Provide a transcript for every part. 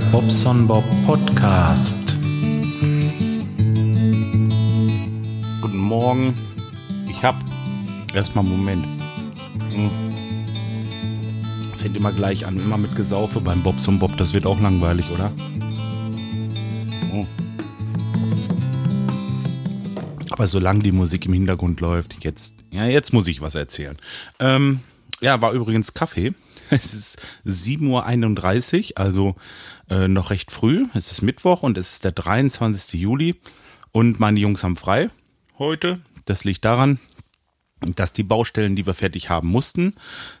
Bobson Bob Podcast. Guten Morgen. Ich hab erstmal einen Moment. Hm. Fängt immer gleich an, immer mit Gesaufe beim Bobson Bob. Das wird auch langweilig, oder? Hm. Aber solange die Musik im Hintergrund läuft, jetzt, ja, jetzt muss ich was erzählen. Ähm, ja, war übrigens Kaffee. Es ist 7.31 Uhr, also äh, noch recht früh. Es ist Mittwoch und es ist der 23. Juli. Und meine Jungs haben frei heute. Das liegt daran, dass die Baustellen, die wir fertig haben mussten,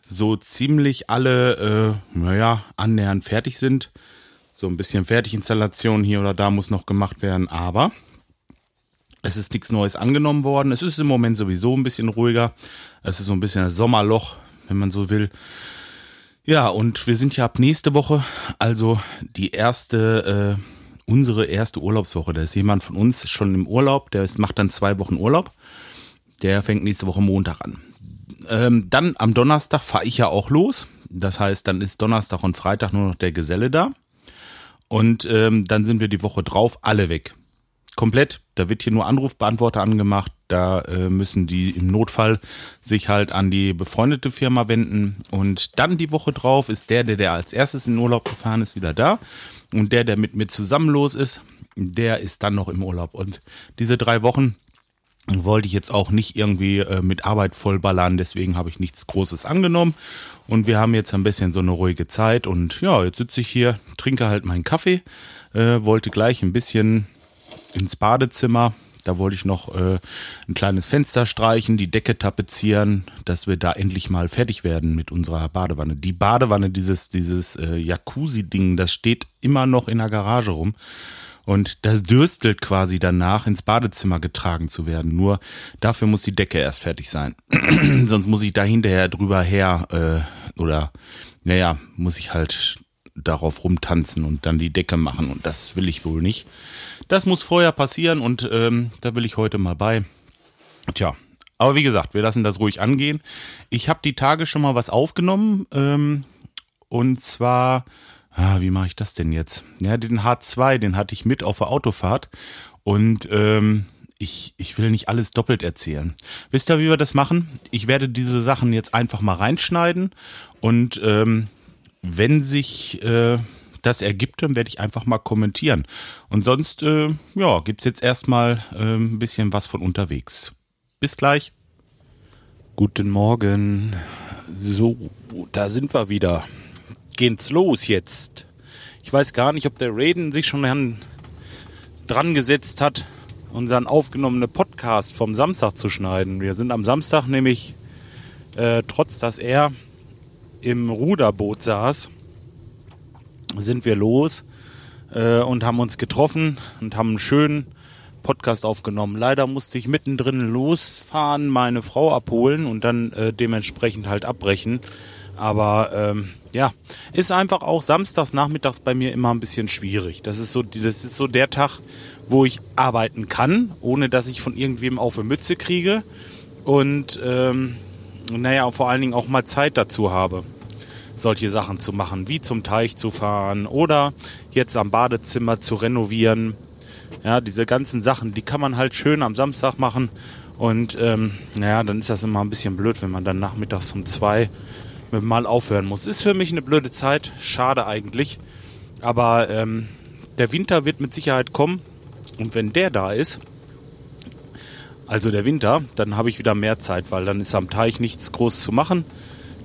so ziemlich alle, äh, naja, annähernd fertig sind. So ein bisschen Fertiginstallation hier oder da muss noch gemacht werden, aber es ist nichts Neues angenommen worden. Es ist im Moment sowieso ein bisschen ruhiger. Es ist so ein bisschen ein Sommerloch, wenn man so will. Ja, und wir sind ja ab nächste Woche, also die erste, äh, unsere erste Urlaubswoche. Da ist jemand von uns schon im Urlaub, der macht dann zwei Wochen Urlaub. Der fängt nächste Woche Montag an. Ähm, dann am Donnerstag fahre ich ja auch los. Das heißt, dann ist Donnerstag und Freitag nur noch der Geselle da. Und ähm, dann sind wir die Woche drauf alle weg komplett. Da wird hier nur Anrufbeantworter angemacht. Da äh, müssen die im Notfall sich halt an die befreundete Firma wenden. Und dann die Woche drauf ist der, der, der als erstes in Urlaub gefahren ist, wieder da. Und der, der mit mir zusammen los ist, der ist dann noch im Urlaub. Und diese drei Wochen wollte ich jetzt auch nicht irgendwie äh, mit Arbeit vollballern, deswegen habe ich nichts Großes angenommen. Und wir haben jetzt ein bisschen so eine ruhige Zeit. Und ja, jetzt sitze ich hier, trinke halt meinen Kaffee, äh, wollte gleich ein bisschen ins Badezimmer. Da wollte ich noch äh, ein kleines Fenster streichen, die Decke tapezieren, dass wir da endlich mal fertig werden mit unserer Badewanne. Die Badewanne, dieses, dieses äh, Jacuzzi-Ding, das steht immer noch in der Garage rum. Und das dürstelt quasi danach, ins Badezimmer getragen zu werden. Nur dafür muss die Decke erst fertig sein. Sonst muss ich da hinterher drüber her, äh, oder naja, muss ich halt darauf rumtanzen und dann die Decke machen. Und das will ich wohl nicht. Das muss vorher passieren und ähm, da will ich heute mal bei. Tja, aber wie gesagt, wir lassen das ruhig angehen. Ich habe die Tage schon mal was aufgenommen ähm, und zwar, ah, wie mache ich das denn jetzt? Ja, den H2, den hatte ich mit auf der Autofahrt und ähm, ich, ich will nicht alles doppelt erzählen. Wisst ihr, wie wir das machen? Ich werde diese Sachen jetzt einfach mal reinschneiden und ähm, wenn sich äh, das ergibt, dann werde ich einfach mal kommentieren. Und sonst, äh, ja, gibt's jetzt erstmal äh, ein bisschen was von unterwegs. Bis gleich. Guten Morgen. So, da sind wir wieder. Geht's los jetzt. Ich weiß gar nicht, ob der Raiden sich schon dran gesetzt hat, unseren aufgenommenen Podcast vom Samstag zu schneiden. Wir sind am Samstag nämlich, äh, trotz dass er im Ruderboot saß, sind wir los äh, und haben uns getroffen und haben einen schönen Podcast aufgenommen. Leider musste ich mittendrin losfahren, meine Frau abholen und dann äh, dementsprechend halt abbrechen. Aber ähm, ja, ist einfach auch samstags nachmittags bei mir immer ein bisschen schwierig. Das ist so, das ist so der Tag, wo ich arbeiten kann, ohne dass ich von irgendwem auf eine Mütze kriege und ähm, naja, vor allen Dingen auch mal Zeit dazu habe solche Sachen zu machen, wie zum Teich zu fahren oder jetzt am Badezimmer zu renovieren. Ja, diese ganzen Sachen, die kann man halt schön am Samstag machen. Und ähm, naja, dann ist das immer ein bisschen blöd, wenn man dann nachmittags um zwei mit mal aufhören muss. Ist für mich eine blöde Zeit, schade eigentlich. Aber ähm, der Winter wird mit Sicherheit kommen. Und wenn der da ist, also der Winter, dann habe ich wieder mehr Zeit, weil dann ist am Teich nichts groß zu machen.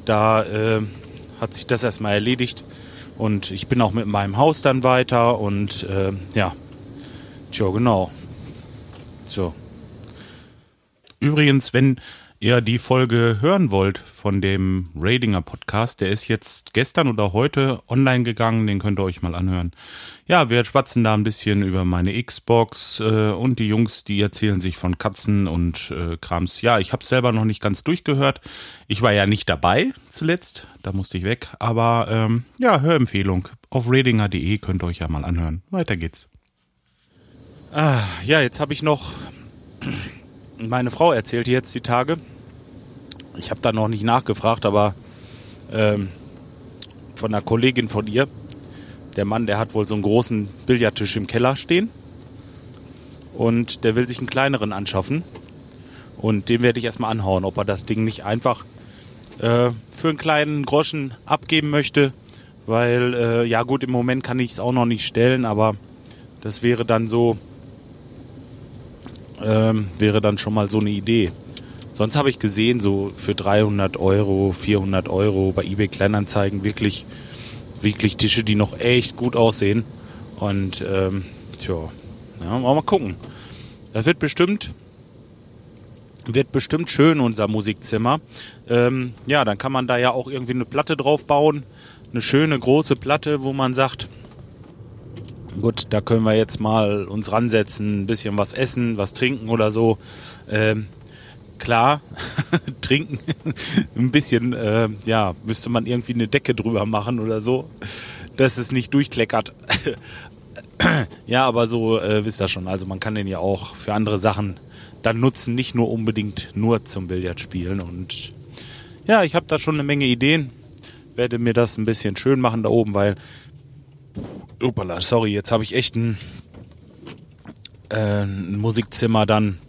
Da äh, hat sich das erstmal erledigt. Und ich bin auch mit meinem Haus dann weiter und äh, ja, tja, genau. So. Übrigens, wenn ihr die Folge hören wollt von dem Radinger Podcast, der ist jetzt gestern oder heute online gegangen, den könnt ihr euch mal anhören. Ja, wir schwatzen da ein bisschen über meine Xbox äh, und die Jungs, die erzählen sich von Katzen und äh, Krams. Ja, ich habe selber noch nicht ganz durchgehört. Ich war ja nicht dabei zuletzt, da musste ich weg. Aber ähm, ja, Hörempfehlung. Auf radinger.de könnt ihr euch ja mal anhören. Weiter geht's. Ah, ja, jetzt habe ich noch meine Frau erzählt jetzt die Tage. Ich habe da noch nicht nachgefragt, aber ähm, von einer Kollegin von ihr, der Mann, der hat wohl so einen großen Billardtisch im Keller stehen. Und der will sich einen kleineren anschaffen. Und den werde ich erstmal anhauen, ob er das Ding nicht einfach äh, für einen kleinen Groschen abgeben möchte. Weil, äh, ja gut, im Moment kann ich es auch noch nicht stellen, aber das wäre dann so, ähm, wäre dann schon mal so eine Idee. Sonst habe ich gesehen, so für 300 Euro, 400 Euro bei eBay Kleinanzeigen wirklich, wirklich Tische, die noch echt gut aussehen. Und ähm, tja, ja, mal gucken. Das wird bestimmt, wird bestimmt schön unser Musikzimmer. Ähm, ja, dann kann man da ja auch irgendwie eine Platte drauf bauen, eine schöne große Platte, wo man sagt, gut, da können wir jetzt mal uns ransetzen, ein bisschen was essen, was trinken oder so. Ähm, klar, trinken, ein bisschen, äh, ja, müsste man irgendwie eine Decke drüber machen oder so, dass es nicht durchkleckert. ja, aber so äh, wisst ihr schon, also man kann den ja auch für andere Sachen dann nutzen, nicht nur unbedingt nur zum Billardspielen. Und ja, ich habe da schon eine Menge Ideen, werde mir das ein bisschen schön machen da oben, weil, opala, sorry, jetzt habe ich echt ein, äh, ein Musikzimmer dann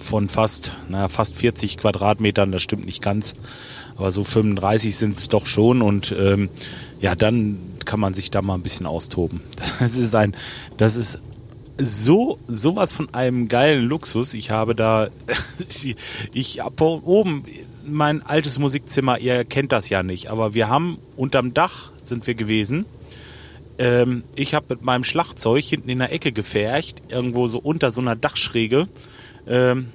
von fast, naja, fast 40 Quadratmetern, das stimmt nicht ganz, aber so 35 sind es doch schon und ähm, ja, dann kann man sich da mal ein bisschen austoben. Das ist ein, das ist so sowas von einem geilen Luxus. Ich habe da, ich habe oben mein altes Musikzimmer. Ihr kennt das ja nicht, aber wir haben unterm Dach sind wir gewesen. Ähm, ich habe mit meinem Schlagzeug hinten in der Ecke gefercht, irgendwo so unter so einer Dachschräge ähm,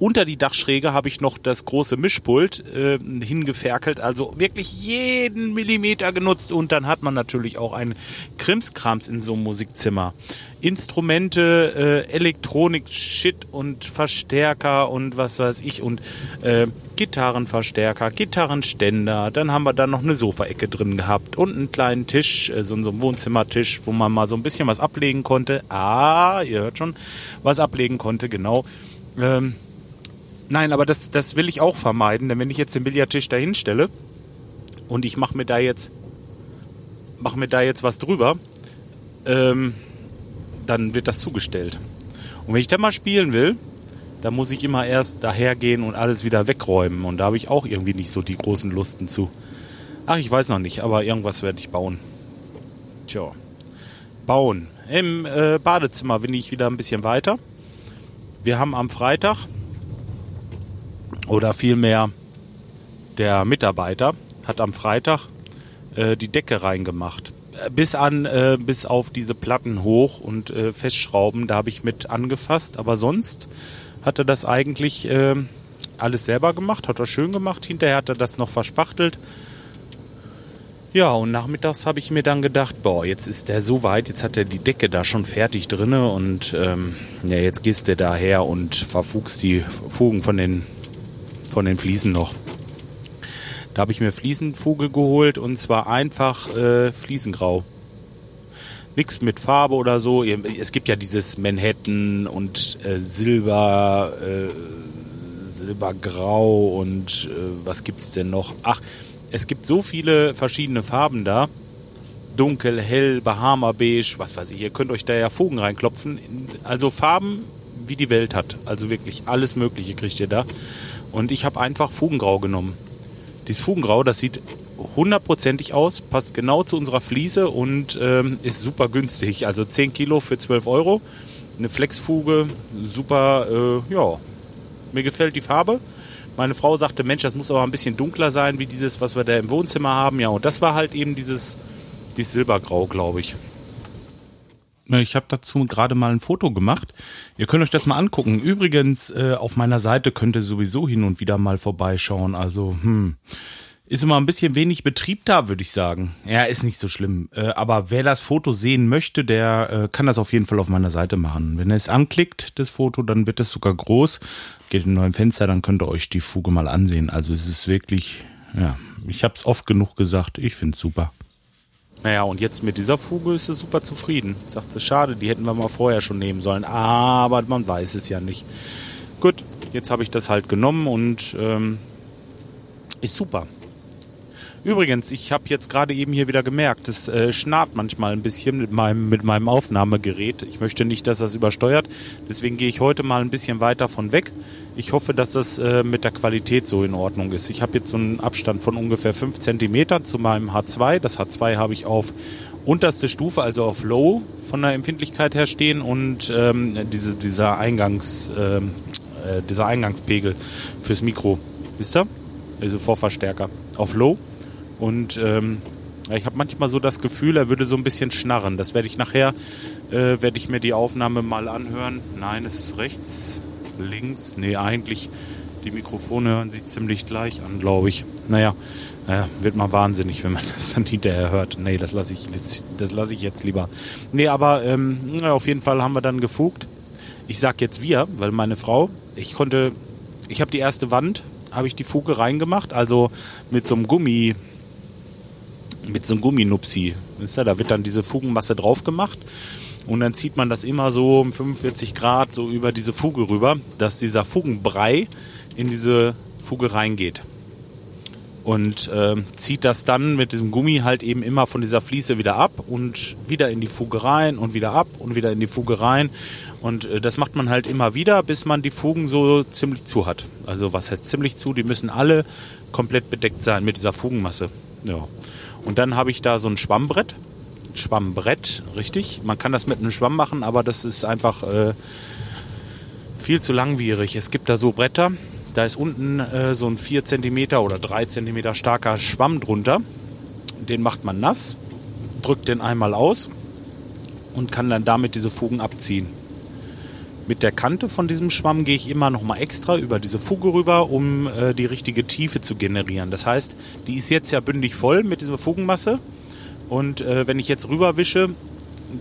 unter die Dachschräge habe ich noch das große Mischpult äh, hingeferkelt, also wirklich jeden Millimeter genutzt und dann hat man natürlich auch einen Krimskrams in so einem Musikzimmer. Instrumente, äh, Elektronik, Shit und Verstärker und was weiß ich und äh, Gitarrenverstärker, Gitarrenständer. Dann haben wir da noch eine Sofaecke drin gehabt und einen kleinen Tisch, äh, so, so einen Wohnzimmertisch, wo man mal so ein bisschen was ablegen konnte. Ah, ihr hört schon, was ablegen konnte, genau. Ähm, Nein, aber das, das will ich auch vermeiden, denn wenn ich jetzt den Billardtisch da hinstelle und ich mache mir da jetzt mache mir da jetzt was drüber, ähm, dann wird das zugestellt. Und wenn ich da mal spielen will, dann muss ich immer erst dahergehen und alles wieder wegräumen. Und da habe ich auch irgendwie nicht so die großen Lusten zu. Ach, ich weiß noch nicht, aber irgendwas werde ich bauen. Tja. Bauen. Im äh, Badezimmer bin ich wieder ein bisschen weiter. Wir haben am Freitag oder vielmehr der Mitarbeiter hat am Freitag äh, die Decke reingemacht. Äh, bis an, äh, bis auf diese Platten hoch und äh, Festschrauben, da habe ich mit angefasst. Aber sonst hat er das eigentlich äh, alles selber gemacht, hat er schön gemacht. Hinterher hat er das noch verspachtelt. Ja, und nachmittags habe ich mir dann gedacht, boah, jetzt ist der so weit, jetzt hat er die Decke da schon fertig drinne und ähm, ja, jetzt gehst du daher und verfugst die Fugen von den von den Fliesen noch. Da habe ich mir Fliesenfuge geholt und zwar einfach äh, Fliesengrau. Nichts mit Farbe oder so. Es gibt ja dieses Manhattan und äh, Silber, äh, Silbergrau und äh, was gibt's denn noch? Ach, es gibt so viele verschiedene Farben da. Dunkel, hell, Bahama beige, was weiß ich. Ihr könnt euch da ja Fugen reinklopfen. Also Farben, wie die Welt hat. Also wirklich alles Mögliche kriegt ihr da. Und ich habe einfach Fugengrau genommen. Dieses Fugengrau, das sieht hundertprozentig aus, passt genau zu unserer Fliese und ähm, ist super günstig. Also 10 Kilo für 12 Euro. Eine Flexfuge, super, äh, ja, mir gefällt die Farbe. Meine Frau sagte, Mensch, das muss aber ein bisschen dunkler sein, wie dieses, was wir da im Wohnzimmer haben. Ja, und das war halt eben dieses, dieses Silbergrau, glaube ich. Ich habe dazu gerade mal ein Foto gemacht. Ihr könnt euch das mal angucken. Übrigens, äh, auf meiner Seite könnt ihr sowieso hin und wieder mal vorbeischauen. Also, hm, ist immer ein bisschen wenig Betrieb da, würde ich sagen. Ja, ist nicht so schlimm. Äh, aber wer das Foto sehen möchte, der äh, kann das auf jeden Fall auf meiner Seite machen. Wenn er es anklickt, das Foto, dann wird es sogar groß. Geht in ein neues Fenster, dann könnt ihr euch die Fuge mal ansehen. Also es ist wirklich, ja, ich habe es oft genug gesagt. Ich finde es super. Naja, und jetzt mit dieser Fuge ist sie super zufrieden. Sagt sie, schade, die hätten wir mal vorher schon nehmen sollen. Aber man weiß es ja nicht. Gut, jetzt habe ich das halt genommen und ähm, ist super. Übrigens, ich habe jetzt gerade eben hier wieder gemerkt, es äh, schnarrt manchmal ein bisschen mit meinem, mit meinem Aufnahmegerät. Ich möchte nicht, dass das übersteuert. Deswegen gehe ich heute mal ein bisschen weiter von weg. Ich hoffe, dass das äh, mit der Qualität so in Ordnung ist. Ich habe jetzt so einen Abstand von ungefähr 5 cm zu meinem H2. Das H2 habe ich auf unterste Stufe, also auf Low von der Empfindlichkeit her stehen und ähm, diese, dieser, Eingangs, ähm, äh, dieser Eingangspegel fürs Mikro. Wisst ihr? Also Vorverstärker. Auf Low und ähm, ich habe manchmal so das Gefühl, er würde so ein bisschen schnarren. Das werde ich nachher, äh, werde ich mir die Aufnahme mal anhören. Nein, es ist rechts, links. Nee, eigentlich, die Mikrofone hören sich ziemlich gleich an, glaube ich. Naja, naja, wird mal wahnsinnig, wenn man das dann hinterher hört. Nee, das lasse ich, jetzt, das lasse ich jetzt lieber. Nee, aber ähm, auf jeden Fall haben wir dann gefugt. Ich sag jetzt wir, weil meine Frau, ich konnte, ich habe die erste Wand, habe ich die Fuge reingemacht, also mit so einem Gummi, mit so einem Gumminupsi. Da wird dann diese Fugenmasse drauf gemacht und dann zieht man das immer so um 45 Grad so über diese Fuge rüber, dass dieser Fugenbrei in diese Fuge reingeht. Und äh, zieht das dann mit diesem Gummi halt eben immer von dieser Fliese wieder ab und wieder in die Fuge rein und wieder ab und wieder in die Fuge rein. Und äh, das macht man halt immer wieder, bis man die Fugen so ziemlich zu hat. Also was heißt ziemlich zu? Die müssen alle komplett bedeckt sein mit dieser Fugenmasse. Ja. Und dann habe ich da so ein Schwammbrett. Schwammbrett, richtig. Man kann das mit einem Schwamm machen, aber das ist einfach äh, viel zu langwierig. Es gibt da so Bretter, da ist unten äh, so ein 4 cm oder 3 cm starker Schwamm drunter. Den macht man nass, drückt den einmal aus und kann dann damit diese Fugen abziehen. Mit der Kante von diesem Schwamm gehe ich immer noch mal extra über diese Fuge rüber, um äh, die richtige Tiefe zu generieren. Das heißt, die ist jetzt ja bündig voll mit dieser Fugenmasse. Und äh, wenn ich jetzt rüberwische,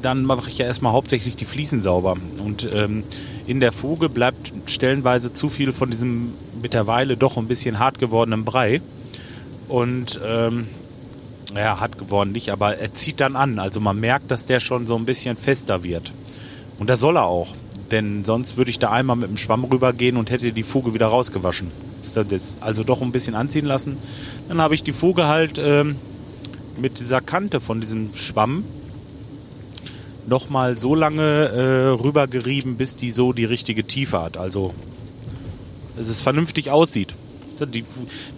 dann mache ich ja erstmal hauptsächlich die Fliesen sauber. Und ähm, in der Fuge bleibt stellenweise zu viel von diesem mittlerweile doch ein bisschen hart gewordenen Brei. Und ähm, ja, hart geworden nicht, aber er zieht dann an. Also man merkt, dass der schon so ein bisschen fester wird. Und das soll er auch. Denn sonst würde ich da einmal mit dem Schwamm rübergehen und hätte die Fuge wieder rausgewaschen. Ist das also doch ein bisschen anziehen lassen. Dann habe ich die Fuge halt ähm, mit dieser Kante von diesem Schwamm nochmal so lange äh, rübergerieben, bis die so die richtige Tiefe hat. Also, dass es vernünftig aussieht. Die,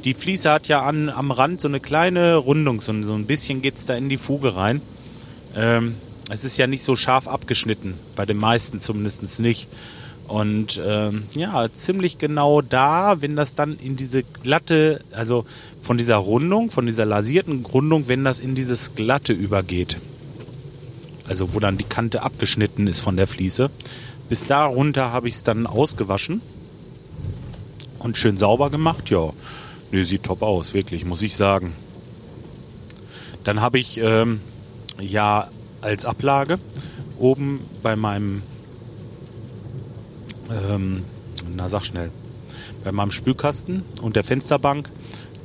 die Fliese hat ja an, am Rand so eine kleine Rundung, so, so ein bisschen geht es da in die Fuge rein. Ähm, es ist ja nicht so scharf abgeschnitten, bei den meisten zumindest nicht. Und ähm, ja, ziemlich genau da, wenn das dann in diese glatte, also von dieser Rundung, von dieser lasierten Rundung, wenn das in dieses glatte übergeht. Also wo dann die Kante abgeschnitten ist von der Fliese. Bis da runter habe ich es dann ausgewaschen und schön sauber gemacht. Ja, nee, sieht top aus, wirklich, muss ich sagen. Dann habe ich ähm, ja als Ablage oben bei meinem, ähm, na sag schnell, bei meinem Spülkasten und der Fensterbank,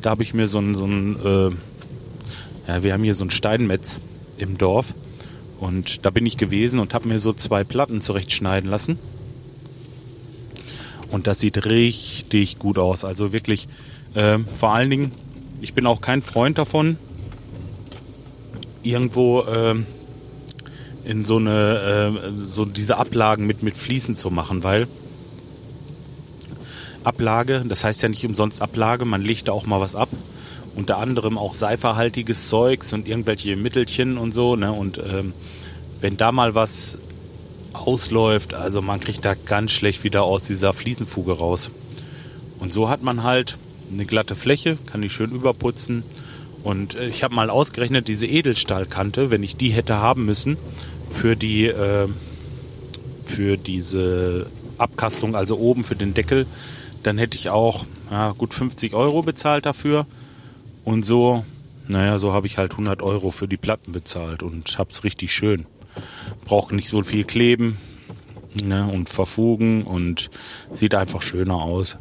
da habe ich mir so ein, so ein äh, ja, wir haben hier so ein Steinmetz im Dorf und da bin ich gewesen und habe mir so zwei Platten zurechtschneiden lassen. Und das sieht richtig gut aus. Also wirklich, äh, vor allen Dingen, ich bin auch kein Freund davon, irgendwo äh, in so eine, äh, so diese Ablagen mit, mit Fliesen zu machen, weil Ablage, das heißt ja nicht umsonst Ablage, man legt da auch mal was ab. Unter anderem auch seiferhaltiges Zeugs und irgendwelche Mittelchen und so, ne? Und ähm, wenn da mal was ausläuft, also man kriegt da ganz schlecht wieder aus dieser Fliesenfuge raus. Und so hat man halt eine glatte Fläche, kann die schön überputzen. Und äh, ich habe mal ausgerechnet, diese Edelstahlkante, wenn ich die hätte haben müssen, für die äh, für diese Abkastung, also oben für den Deckel, dann hätte ich auch ja, gut 50 Euro bezahlt dafür. Und so, naja, so habe ich halt 100 Euro für die Platten bezahlt und hab's richtig schön. Braucht nicht so viel kleben ne, und verfugen und sieht einfach schöner aus.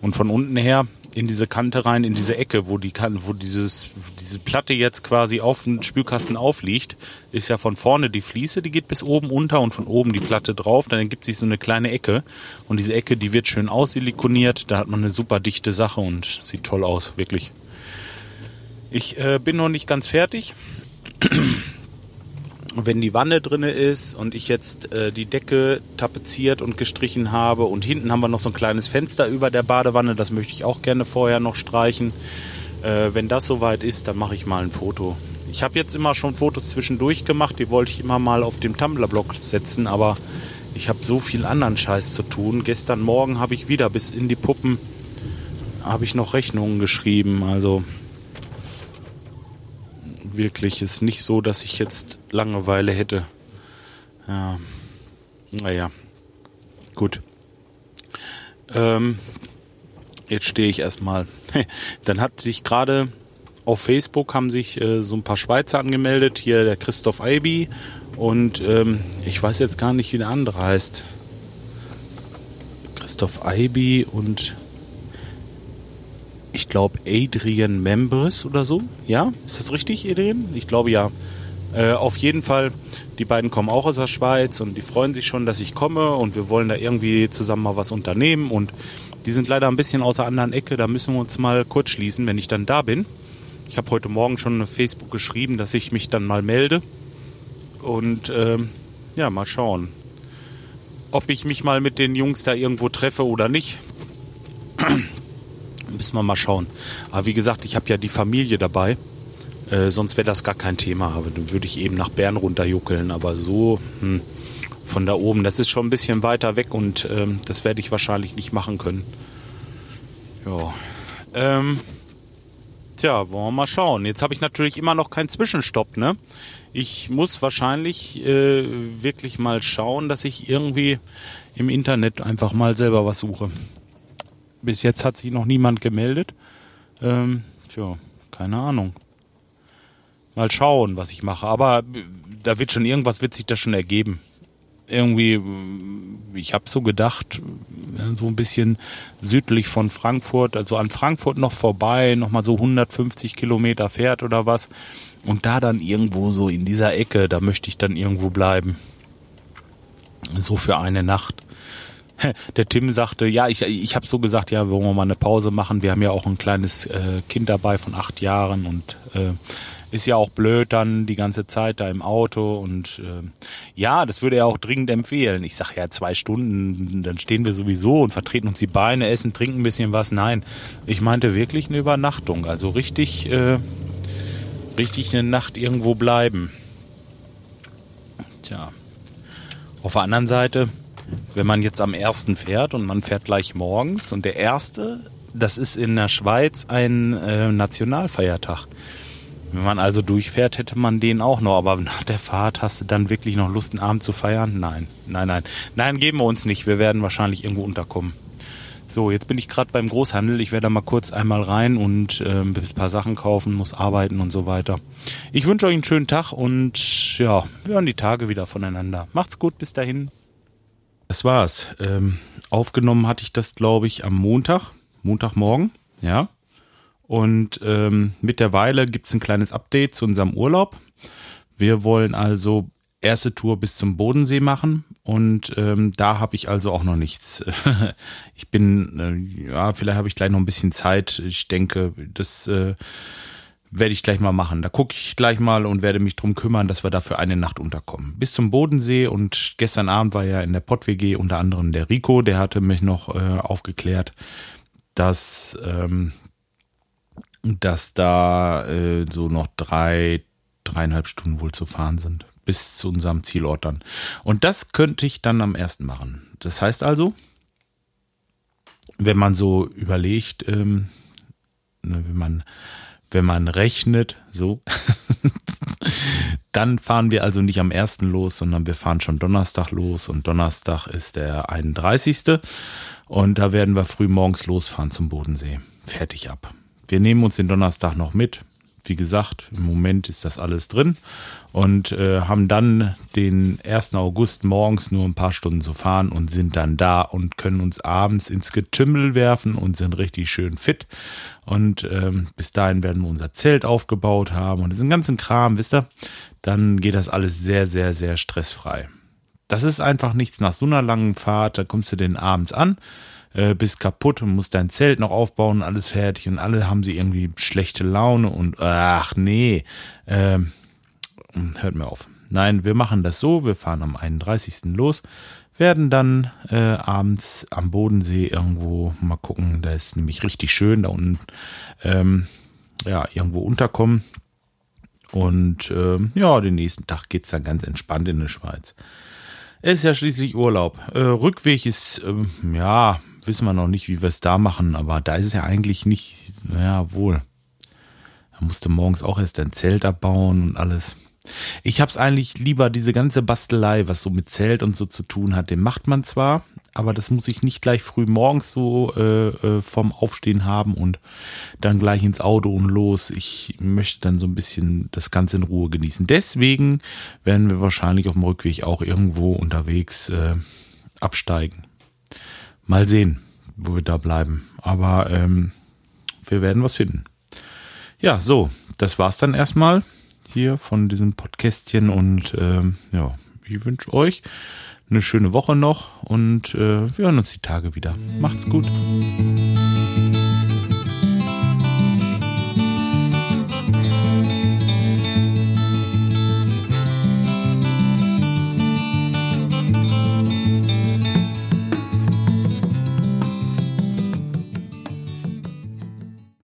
Und von unten her in diese Kante rein, in diese Ecke, wo die kann, wo dieses, diese Platte jetzt quasi auf dem Spülkasten aufliegt, ist ja von vorne die Fliese, die geht bis oben unter und von oben die Platte drauf. Dann gibt sich so eine kleine Ecke und diese Ecke, die wird schön aussilikoniert. Da hat man eine super dichte Sache und sieht toll aus, wirklich. Ich äh, bin noch nicht ganz fertig. Wenn die Wanne drinne ist und ich jetzt äh, die Decke tapeziert und gestrichen habe und hinten haben wir noch so ein kleines Fenster über der Badewanne, das möchte ich auch gerne vorher noch streichen. Äh, wenn das soweit ist, dann mache ich mal ein Foto. Ich habe jetzt immer schon Fotos zwischendurch gemacht, die wollte ich immer mal auf dem Tumblr-Blog setzen, aber ich habe so viel anderen Scheiß zu tun. Gestern Morgen habe ich wieder bis in die Puppen habe ich noch Rechnungen geschrieben. Also wirklich ist nicht so, dass ich jetzt Langeweile hätte. Ja, naja, gut. Ähm, jetzt stehe ich erstmal. Dann hat sich gerade auf Facebook haben sich äh, so ein paar Schweizer angemeldet. Hier der Christoph Eibi und ähm, ich weiß jetzt gar nicht, wie der andere heißt. Christoph Eibi und ich glaube Adrian Members oder so. Ja, ist das richtig, Adrian? Ich glaube ja. Äh, auf jeden Fall, die beiden kommen auch aus der Schweiz und die freuen sich schon, dass ich komme und wir wollen da irgendwie zusammen mal was unternehmen und die sind leider ein bisschen aus der anderen Ecke, da müssen wir uns mal kurz schließen, wenn ich dann da bin. Ich habe heute Morgen schon auf Facebook geschrieben, dass ich mich dann mal melde und ähm, ja, mal schauen, ob ich mich mal mit den Jungs da irgendwo treffe oder nicht müssen wir mal schauen. Aber wie gesagt, ich habe ja die Familie dabei. Äh, sonst wäre das gar kein Thema. Aber dann würde ich eben nach Bern runterjuckeln. Aber so hm, von da oben, das ist schon ein bisschen weiter weg und ähm, das werde ich wahrscheinlich nicht machen können. Ja. Ähm, tja, wollen wir mal schauen. Jetzt habe ich natürlich immer noch keinen Zwischenstopp, ne? Ich muss wahrscheinlich äh, wirklich mal schauen, dass ich irgendwie im Internet einfach mal selber was suche. Bis jetzt hat sich noch niemand gemeldet. Ähm, tja, keine Ahnung. Mal schauen, was ich mache. Aber äh, da wird schon irgendwas, wird sich das schon ergeben. Irgendwie, äh, ich habe so gedacht, äh, so ein bisschen südlich von Frankfurt, also an Frankfurt noch vorbei, nochmal so 150 Kilometer fährt oder was. Und da dann irgendwo so in dieser Ecke, da möchte ich dann irgendwo bleiben. So für eine Nacht. der Tim sagte, ja, ich, ich habe so gesagt, ja, wollen wir mal eine Pause machen. Wir haben ja auch ein kleines äh, Kind dabei von acht Jahren und äh, ist ja auch blöd dann die ganze Zeit da im Auto und äh, ja, das würde er auch dringend empfehlen. Ich sage ja zwei Stunden, dann stehen wir sowieso und vertreten uns die Beine, essen, trinken ein bisschen was. Nein, ich meinte wirklich eine Übernachtung, also richtig, äh, richtig eine Nacht irgendwo bleiben. Tja, auf der anderen Seite wenn man jetzt am ersten fährt und man fährt gleich morgens und der erste, das ist in der Schweiz ein äh, Nationalfeiertag. Wenn man also durchfährt, hätte man den auch noch, aber nach der Fahrt hast du dann wirklich noch Lust, einen Abend zu feiern? Nein, nein, nein. Nein, geben wir uns nicht. Wir werden wahrscheinlich irgendwo unterkommen. So, jetzt bin ich gerade beim Großhandel. Ich werde da mal kurz einmal rein und äh, ein paar Sachen kaufen, muss arbeiten und so weiter. Ich wünsche euch einen schönen Tag und ja, wir hören die Tage wieder voneinander. Macht's gut, bis dahin. Das war's. Ähm, aufgenommen hatte ich das, glaube ich, am Montag, Montagmorgen, ja. Und ähm, mittlerweile gibt's ein kleines Update zu unserem Urlaub. Wir wollen also erste Tour bis zum Bodensee machen und ähm, da habe ich also auch noch nichts. ich bin, äh, ja, vielleicht habe ich gleich noch ein bisschen Zeit. Ich denke, das äh, werde ich gleich mal machen. Da gucke ich gleich mal und werde mich drum kümmern, dass wir dafür eine Nacht unterkommen. Bis zum Bodensee und gestern Abend war ja in der Pott-WG unter anderem der Rico, der hatte mich noch äh, aufgeklärt, dass, ähm, dass da äh, so noch drei, dreieinhalb Stunden wohl zu fahren sind. Bis zu unserem Zielort dann. Und das könnte ich dann am ersten machen. Das heißt also, wenn man so überlegt, ähm, ne, wenn man wenn man rechnet, so, dann fahren wir also nicht am ersten los, sondern wir fahren schon Donnerstag los und Donnerstag ist der 31. Und da werden wir früh morgens losfahren zum Bodensee. Fertig ab. Wir nehmen uns den Donnerstag noch mit, wie gesagt, im Moment ist das alles drin und äh, haben dann den 1. August morgens nur ein paar Stunden zu fahren und sind dann da und können uns abends ins Getümmel werfen und sind richtig schön fit. Und ähm, bis dahin werden wir unser Zelt aufgebaut haben und diesen ganzen Kram, wisst ihr, dann geht das alles sehr, sehr, sehr stressfrei. das ist einfach nichts nach so einer langen Fahrt. Da kommst du den abends an, äh, bist kaputt und musst dein Zelt noch aufbauen, alles fertig und alle haben sie irgendwie schlechte Laune und ach nee, äh, hört mir auf. Nein, wir machen das so, wir fahren am 31. los, werden dann äh, abends am Bodensee irgendwo mal gucken, da ist nämlich richtig schön da unten, ähm, ja, irgendwo unterkommen. Und äh, ja, den nächsten Tag geht es dann ganz entspannt in die Schweiz. Es ist ja schließlich Urlaub. Äh, Rückweg ist, äh, ja, wissen wir noch nicht, wie wir es da machen, aber da ist es ja eigentlich nicht, ja, wohl. Da musste morgens auch erst ein Zelt abbauen und alles. Ich hab's eigentlich lieber, diese ganze Bastelei, was so mit Zelt und so zu tun hat, den macht man zwar, aber das muss ich nicht gleich früh morgens so äh, äh, vom Aufstehen haben und dann gleich ins Auto und los. Ich möchte dann so ein bisschen das Ganze in Ruhe genießen. Deswegen werden wir wahrscheinlich auf dem Rückweg auch irgendwo unterwegs äh, absteigen. Mal sehen, wo wir da bleiben. Aber ähm, wir werden was finden. Ja, so, das war's dann erstmal hier von diesem Podcastchen und ähm, ja, ich wünsche euch eine schöne Woche noch und äh, wir hören uns die Tage wieder. Macht's gut.